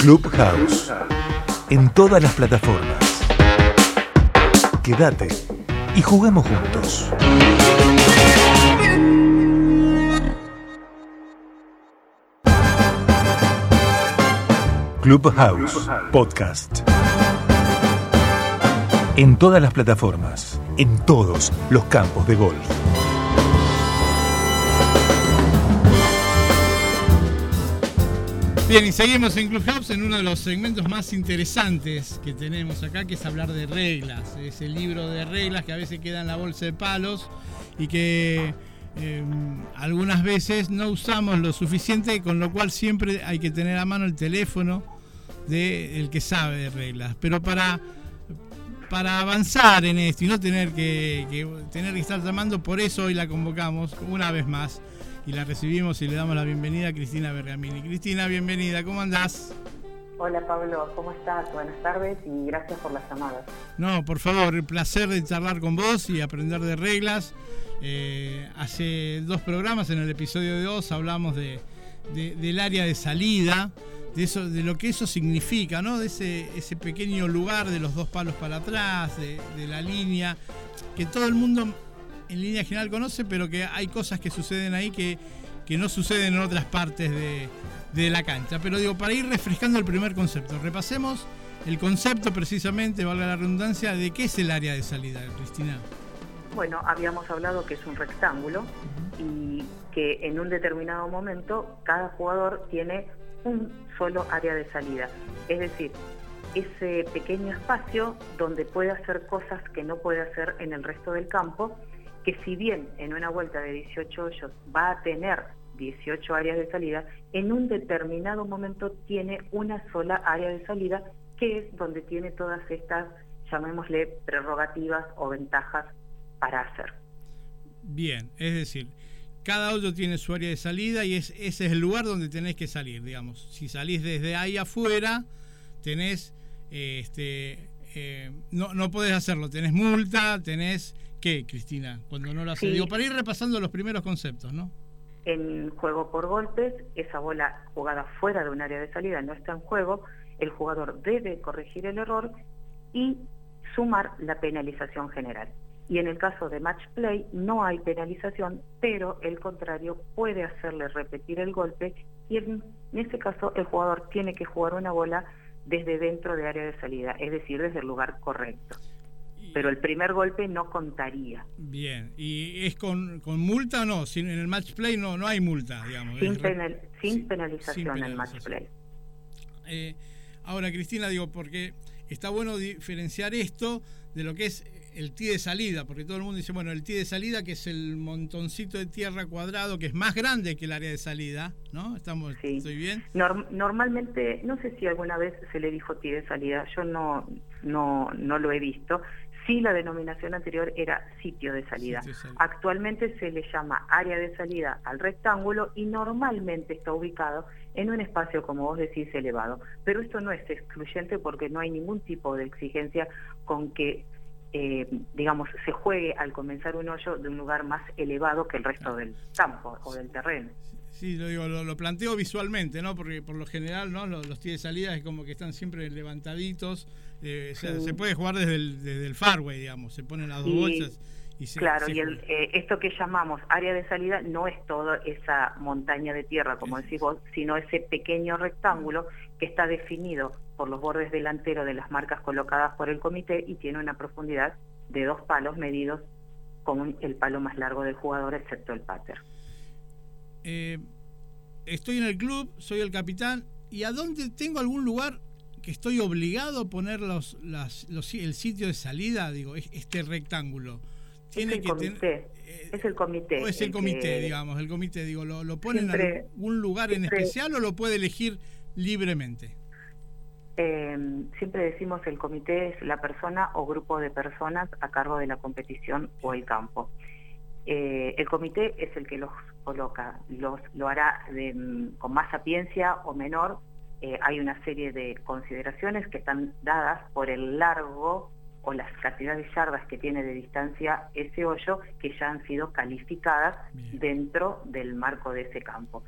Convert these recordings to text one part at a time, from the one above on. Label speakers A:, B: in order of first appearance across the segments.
A: Clubhouse. En todas las plataformas. Quédate y juguemos juntos. Clubhouse Podcast. En todas las plataformas. En todos los campos de golf.
B: Bien, y seguimos en Clubhouse en uno de los segmentos más interesantes que tenemos acá, que es hablar de reglas. Es el libro de reglas que a veces queda en la bolsa de palos y que eh, algunas veces no usamos lo suficiente, con lo cual siempre hay que tener a mano el teléfono del que sabe de reglas. Pero para, para avanzar en esto y no tener que, que tener que estar llamando, por eso hoy la convocamos una vez más y la recibimos y le damos la bienvenida a Cristina Bergamini. Cristina, bienvenida, ¿cómo andás?
C: Hola Pablo, ¿cómo estás? Buenas tardes y gracias por las llamadas.
B: No, por favor, el placer de charlar con vos y aprender de reglas. Eh, hace dos programas, en el episodio de dos, hablamos de, de, del área de salida, de, eso, de lo que eso significa, ¿no? De ese, ese pequeño lugar de los dos palos para atrás, de, de la línea, que todo el mundo en línea general conoce, pero que hay cosas que suceden ahí que, que no suceden en otras partes de, de, la cancha. Pero digo, para ir refrescando el primer concepto, repasemos el concepto precisamente, valga la redundancia, de qué es el área de salida, Cristina.
C: Bueno, habíamos hablado que es un rectángulo uh -huh. y que en un determinado momento cada jugador tiene un solo área de salida. Es decir, ese pequeño espacio donde puede hacer cosas que no puede hacer en el resto del campo que si bien en una vuelta de 18 hoyos va a tener 18 áreas de salida, en un determinado momento tiene una sola área de salida, que es donde tiene todas estas, llamémosle, prerrogativas o ventajas para hacer.
B: Bien, es decir, cada hoyo tiene su área de salida y es, ese es el lugar donde tenés que salir, digamos. Si salís desde ahí afuera, tenés, eh, este, eh, no, no podés hacerlo, tenés multa, tenés ¿Qué, Cristina? Cuando no lo hace. Sí. Digo, para ir repasando los primeros conceptos, ¿no?
C: En juego por golpes, esa bola jugada fuera de un área de salida no está en juego, el jugador debe corregir el error y sumar la penalización general. Y en el caso de match play no hay penalización, pero el contrario puede hacerle repetir el golpe y en, ese caso el jugador tiene que jugar una bola desde dentro de área de salida, es decir, desde el lugar correcto pero el primer golpe no contaría.
B: Bien, ¿y es con, con multa o no? Sin, en el match play no, no hay multa, digamos.
C: Sin, penal, sin, penalización, sin penalización en match play.
B: Eh, ahora, Cristina, digo, porque está bueno diferenciar esto de lo que es el tee de salida, porque todo el mundo dice, bueno, el tee de salida, que es el montoncito de tierra cuadrado, que es más grande que el área de salida, ¿no? ¿Estamos,
C: sí.
B: ¿Estoy bien?
C: Norm normalmente, no sé si alguna vez se le dijo tee de salida, yo no, no, no lo he visto, sí la denominación anterior era sitio de salida. Sitio de salida. Actualmente se le llama área de salida al rectángulo y normalmente está ubicado en un espacio, como vos decís, elevado. Pero esto no es excluyente porque no hay ningún tipo de exigencia con que, eh, digamos, se juegue al comenzar un hoyo de un lugar más elevado que el resto del campo o del terreno.
B: Sí, lo digo, lo, lo, planteo visualmente, ¿no? Porque por lo general, ¿no? Los, los tíos de salida es como que están siempre levantaditos. Eh, o sea, se puede jugar desde el, desde el fairway, digamos. Se ponen las dos
C: y,
B: bolsas. Y se,
C: claro,
B: se
C: y el, eh, esto que llamamos área de salida no es toda esa montaña de tierra, como decís vos, sino ese pequeño rectángulo que está definido por los bordes delanteros de las marcas colocadas por el comité y tiene una profundidad de dos palos medidos con el palo más largo del jugador, excepto el pater.
B: Eh, estoy en el club, soy el capitán, ¿y a dónde tengo algún lugar que estoy obligado a poner los, las, los, el sitio de salida? Digo, este rectángulo.
C: Tiene es el que comité, eh, es el comité.
B: O es el, el comité, que... digamos, el comité, digo, ¿lo, lo ponen en algún lugar siempre, en especial o lo puede elegir libremente?
C: Eh, siempre decimos el comité es la persona o grupo de personas a cargo de la competición o el campo. Eh, el comité es el que los coloca, los, lo hará de, mm, con más sapiencia o menor. Eh, hay una serie de consideraciones que están dadas por el largo o las cantidades de yardas que tiene de distancia ese hoyo que ya han sido calificadas Bien. dentro del marco de ese campo.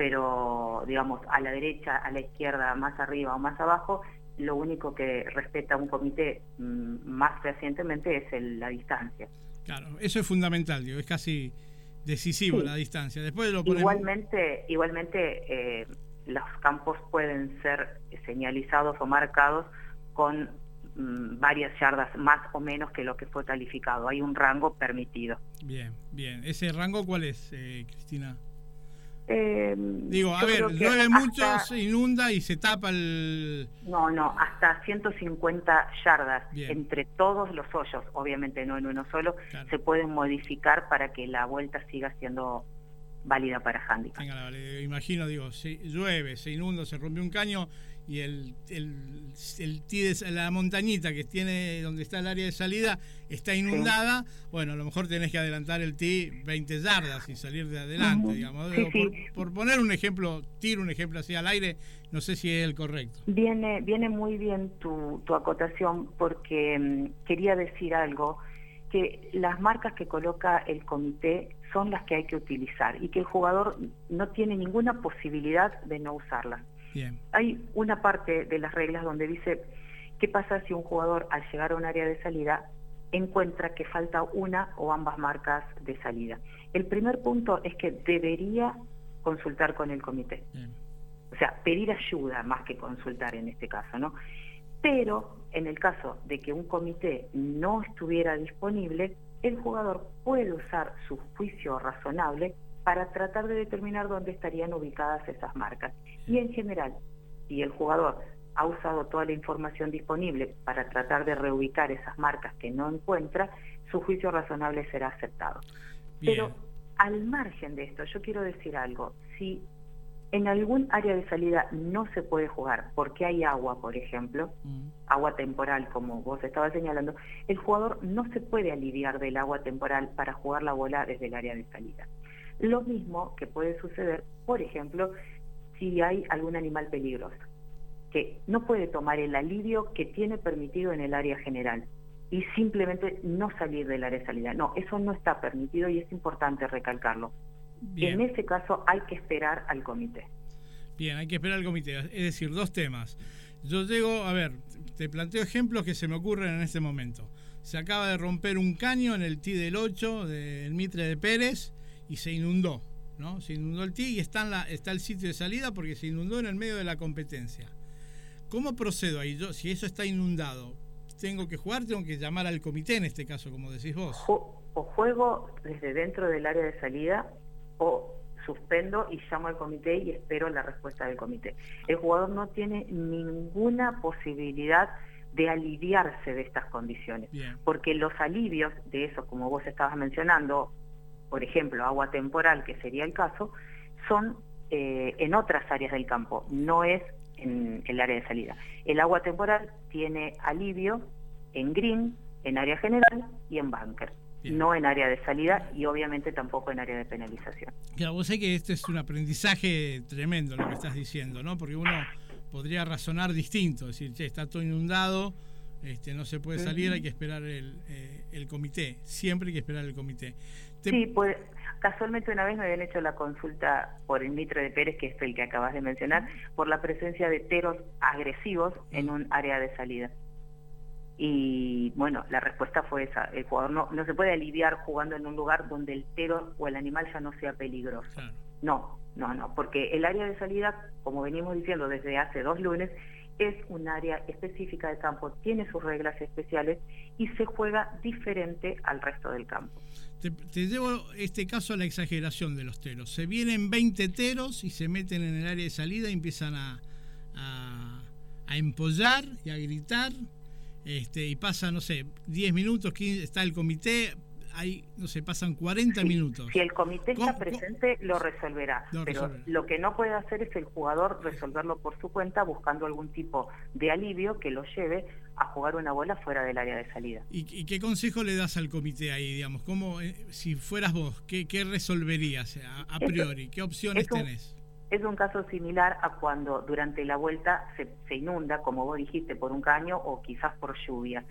C: Pero digamos a la derecha, a la izquierda, más arriba o más abajo, lo único que respeta un comité mm, más recientemente es la distancia.
B: Claro, eso es fundamental, digo, es casi decisivo la distancia. Después lo
C: Igualmente, igualmente eh, los campos pueden ser señalizados o marcados con mm, varias yardas más o menos que lo que fue calificado. Hay un rango permitido.
B: Bien, bien. ¿Ese rango cuál es, eh, Cristina?
C: Eh,
B: Digo, a ver, llueve mucho, se inunda y se tapa el...
C: No, no, hasta 150 yardas entre todos los hoyos, obviamente no en uno solo, se pueden modificar para que la vuelta siga siendo válida para handicap.
B: imagino, digo, si llueve, se inunda, se rompe un caño y el, el, el, la montañita que tiene donde está el área de salida está inundada, bueno, a lo mejor tenés que adelantar el tee 20 yardas y salir de adelante, digamos. por, poner un ejemplo, tiro un ejemplo así al aire, no sé si es el correcto.
C: Viene, viene muy bien tu, tu acotación porque mm, quería decir algo que las marcas que coloca el comité son las que hay que utilizar y que el jugador no tiene ninguna posibilidad de no usarlas. Hay una parte de las reglas donde dice qué pasa si un jugador al llegar a un área de salida encuentra que falta una o ambas marcas de salida. El primer punto es que debería consultar con el comité. O sea, pedir ayuda más que consultar en este caso, ¿no? Pero en el caso de que un comité no estuviera disponible, el jugador puede usar su juicio razonable para tratar de determinar dónde estarían ubicadas esas marcas. Y en general, si el jugador ha usado toda la información disponible para tratar de reubicar esas marcas que no encuentra, su juicio razonable será aceptado. Pero al margen de esto, yo quiero decir algo. Si en algún área de salida no se puede jugar porque hay agua, por ejemplo, mm. agua temporal, como vos estabas señalando, el jugador no se puede aliviar del agua temporal para jugar la bola desde el área de salida. Lo mismo que puede suceder, por ejemplo, si hay algún animal peligroso, que no puede tomar el alivio que tiene permitido en el área general y simplemente no salir del área de salida. No, eso no está permitido y es importante recalcarlo. En ese caso hay que esperar al comité.
B: Bien, hay que esperar al comité. Es decir, dos temas. Yo llego, a ver, te planteo ejemplos que se me ocurren en este momento. Se acaba de romper un caño en el TI del 8 del Mitre de Pérez y se inundó, ¿no? Se inundó el TI y está, en la, está el sitio de salida porque se inundó en el medio de la competencia. ¿Cómo procedo ahí? Yo, si eso está inundado, ¿tengo que jugar? ¿Tengo que llamar al comité en este caso, como decís vos?
C: O juego desde dentro del área de salida o suspendo y llamo al comité y espero la respuesta del comité. El jugador no tiene ninguna posibilidad de aliviarse de estas condiciones, porque los alivios de eso, como vos estabas mencionando, por ejemplo, agua temporal, que sería el caso, son eh, en otras áreas del campo, no es en el área de salida. El agua temporal tiene alivio en green, en área general y en bunker no en área de salida y obviamente tampoco en área de penalización.
B: Claro, vos sé que este es un aprendizaje tremendo lo que estás diciendo, ¿no? Porque uno podría razonar distinto, decir, che, está todo inundado, este, no se puede salir, hay que esperar el, eh, el comité, siempre hay que esperar el comité.
C: Sí, pues casualmente una vez me habían hecho la consulta por el Mitre de Pérez, que es el que acabas de mencionar, por la presencia de teros agresivos en un área de salida. Y bueno, la respuesta fue esa. El jugador no, no se puede aliviar jugando en un lugar donde el tero o el animal ya no sea peligroso. No, no, no, porque el área de salida, como venimos diciendo desde hace dos lunes, es un área específica de campo, tiene sus reglas especiales y se juega diferente al resto del campo.
B: Te, llevo este caso a la exageración de los teros. Se vienen 20 teros y se meten en el área de salida y empiezan a, empollar y a gritar este, y pasa, no sé, 10 minutos, 15, está el comité, ahí, no sé, pasan 40 minutos.
C: Si el comité está presente, lo resolverá. pero lo que no puede hacer es el jugador resolverlo por su cuenta buscando algún tipo de alivio que lo lleve a jugar una bola fuera del área de salida.
B: ¿Y, qué consejo le das al comité ahí, digamos? ¿Cómo, eh, si fueras vos, qué, qué resolverías a, priori? ¿Qué opciones tenés?
C: Es un caso similar a cuando durante la vuelta se, inunda, como vos dijiste, por un caño o quizás por lluvia.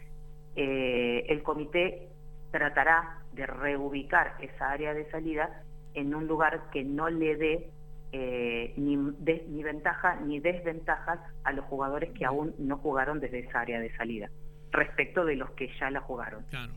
C: Eh, el comité tratará de reubicar esa área de salida en un lugar que no le dé eh, ni, ni ventaja ni desventajas a los jugadores que aún no jugaron desde esa área de salida, respecto de los que ya la jugaron.
B: Claro.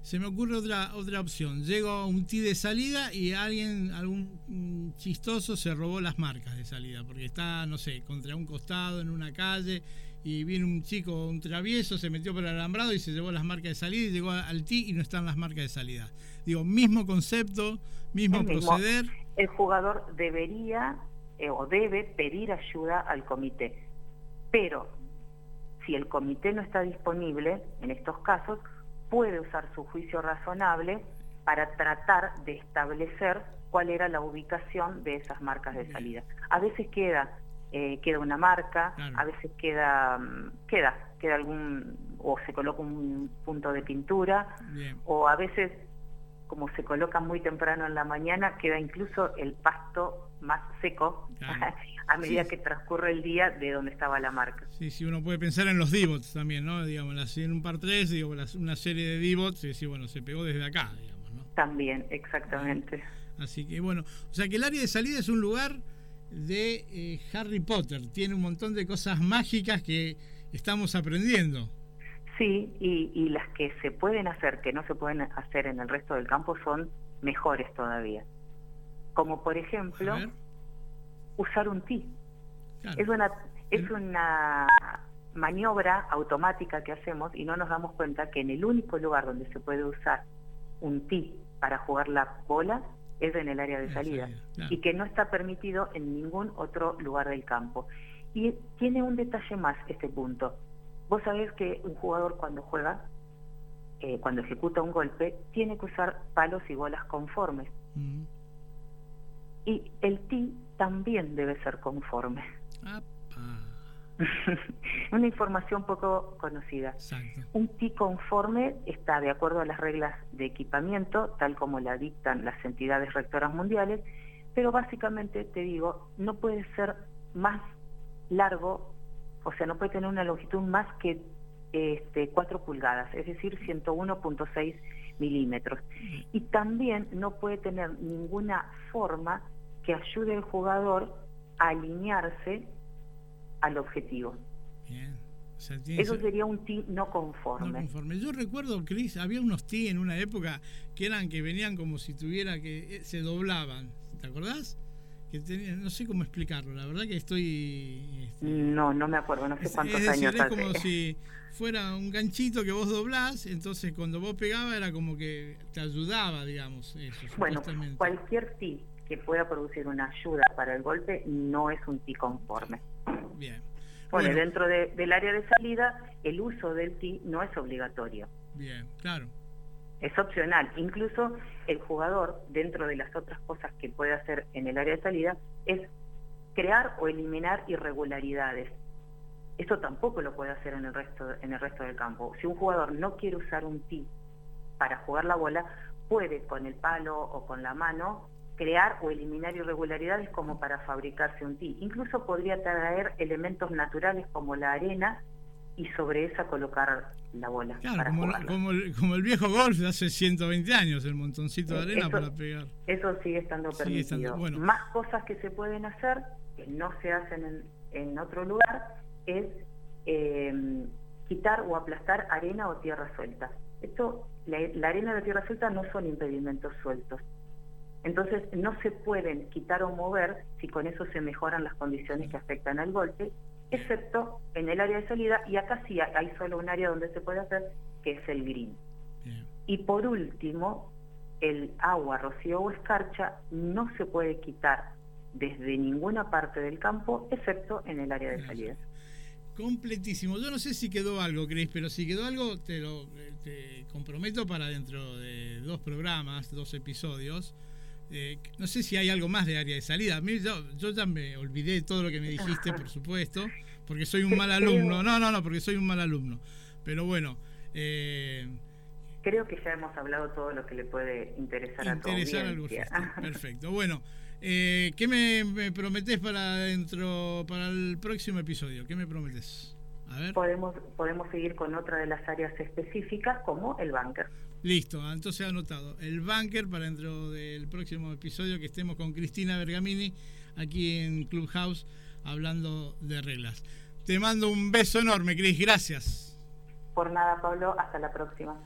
B: Se me ocurre otra otra opción. Llego a un tee de salida y alguien, algún chistoso, se robó las marcas de salida, porque está, no sé, contra un costado, en una calle, y viene un chico, un travieso, se metió por el alambrado y se llevó las marcas de salida y llegó al tee y no están las marcas de salida. Digo, mismo concepto, mismo proceder.
C: El jugador debería eh, o debe pedir ayuda al comité, pero si el comité no está disponible en estos casos, puede usar su juicio razonable para tratar de establecer cuál era la ubicación de esas marcas de salida. A veces queda eh, queda una marca, a veces queda mm, queda queda algún o se coloca un punto de pintura o a veces como se coloca muy temprano en la mañana, queda incluso el pasto más seco a medida que transcurre el día de donde estaba la marca.
B: Sí, sí, uno puede pensar en los divots también, ¿no? Digamos, en un par 3, digo, una serie de divots, y decir, bueno, se pegó desde acá, digamos, ¿no?
C: También, exactamente.
B: Así que, bueno, o sea que el área de salida es un lugar de eh, Harry Potter, tiene un montón de cosas mágicas que estamos aprendiendo.
C: Sí, y, las que se pueden hacer, que no se pueden hacer en el resto del campo, son mejores todavía. Como por ejemplo, usar un ti. Es una es una maniobra automática que hacemos y no nos damos cuenta que en el único lugar donde se puede usar un ti para jugar la bola es en el área de salida y que no está permitido en ningún otro lugar del campo. Y tiene un detalle más este punto. Vos sabés que un jugador cuando juega, eh, cuando ejecuta un golpe, tiene que usar palos y bolas conformes. Mm. Y el ti también debe ser conforme. Una información poco conocida. Un ti conforme está de acuerdo a las reglas de equipamiento, tal como la dictan las entidades rectoras mundiales, pero básicamente te digo, no puede ser más largo o sea, no puede tener una longitud más que este, 4 pulgadas, es decir, 101.6 milímetros. Y también no puede tener ninguna forma que ayude al jugador a alinearse al objetivo. Bien. Eso sería un tee no conforme. no conforme.
B: Yo recuerdo, Cris, había unos tee en una época que eran que venían como si tuviera que eh, se doblaban. ¿Te acordás? no sé cómo explicarlo, la verdad que estoy...
C: Este, no, no me acuerdo, no sé cuántos es decir,
B: Es como si fuera un ganchito que vos doblás, entonces cuando vos pegabas era como que te ayudaba, digamos. Eso,
C: bueno, cualquier ti que pueda producir una ayuda para el golpe no es un ti conforme. Bien. Bueno, dentro del área de salida, el uso del ti no es obligatorio.
B: Bien, claro
C: es opcional. Incluso el jugador, dentro de las otras cosas que puede hacer en el área de salida, es crear o eliminar irregularidades. Eso tampoco lo puede hacer en el resto, en el resto del campo. Si un jugador no quiere usar un tee para jugar la bola, puede con el palo o con la mano crear o eliminar irregularidades como para fabricarse un tee. Incluso podría traer elementos naturales como la arena y sobre esa colocar la bola.
B: Claro, como, el, viejo golf de hace 120 años, el montoncito de eh, arena para pegar.
C: Eso sigue estando permitido. Más cosas que se pueden hacer, que no se hacen en, otro lugar, es em, quitar o aplastar arena o tierra suelta. Esto, la, la arena y la tierra suelta no son impedimentos sueltos. Entonces no se pueden quitar o mover si con eso se mejoran las condiciones que afectan al golpe excepto en el área de salida, y acá sí hay solo un área donde se puede hacer, que es el green. Y por último, el agua, rocío o escarcha no se puede quitar desde ninguna parte del campo, excepto en el área de salida.
B: Completísimo. Yo no sé si quedó algo, Cris, pero si quedó algo, te lo te comprometo para dentro de dos programas, dos episodios eh, no sé si hay algo más de área de salida. yo, ya me olvidé todo lo que me dijiste, por supuesto, porque soy un mal alumno. No, no, no, porque soy un mal alumno. Pero bueno.
C: Eh, Creo que ya hemos hablado todo lo que le puede interesar, a tu audiencia.
B: Perfecto. Bueno, eh, ¿qué me, me, prometés para dentro, para el próximo episodio? ¿Qué me prometes?
C: Podemos, podemos seguir con otra de las áreas específicas como el banker.
B: Listo, entonces anotado. El banker para dentro del próximo episodio que estemos con Cristina Bergamini aquí en Clubhouse hablando de reglas. Te mando un beso enorme, Cris. Gracias.
C: Por nada, Pablo. Hasta la próxima.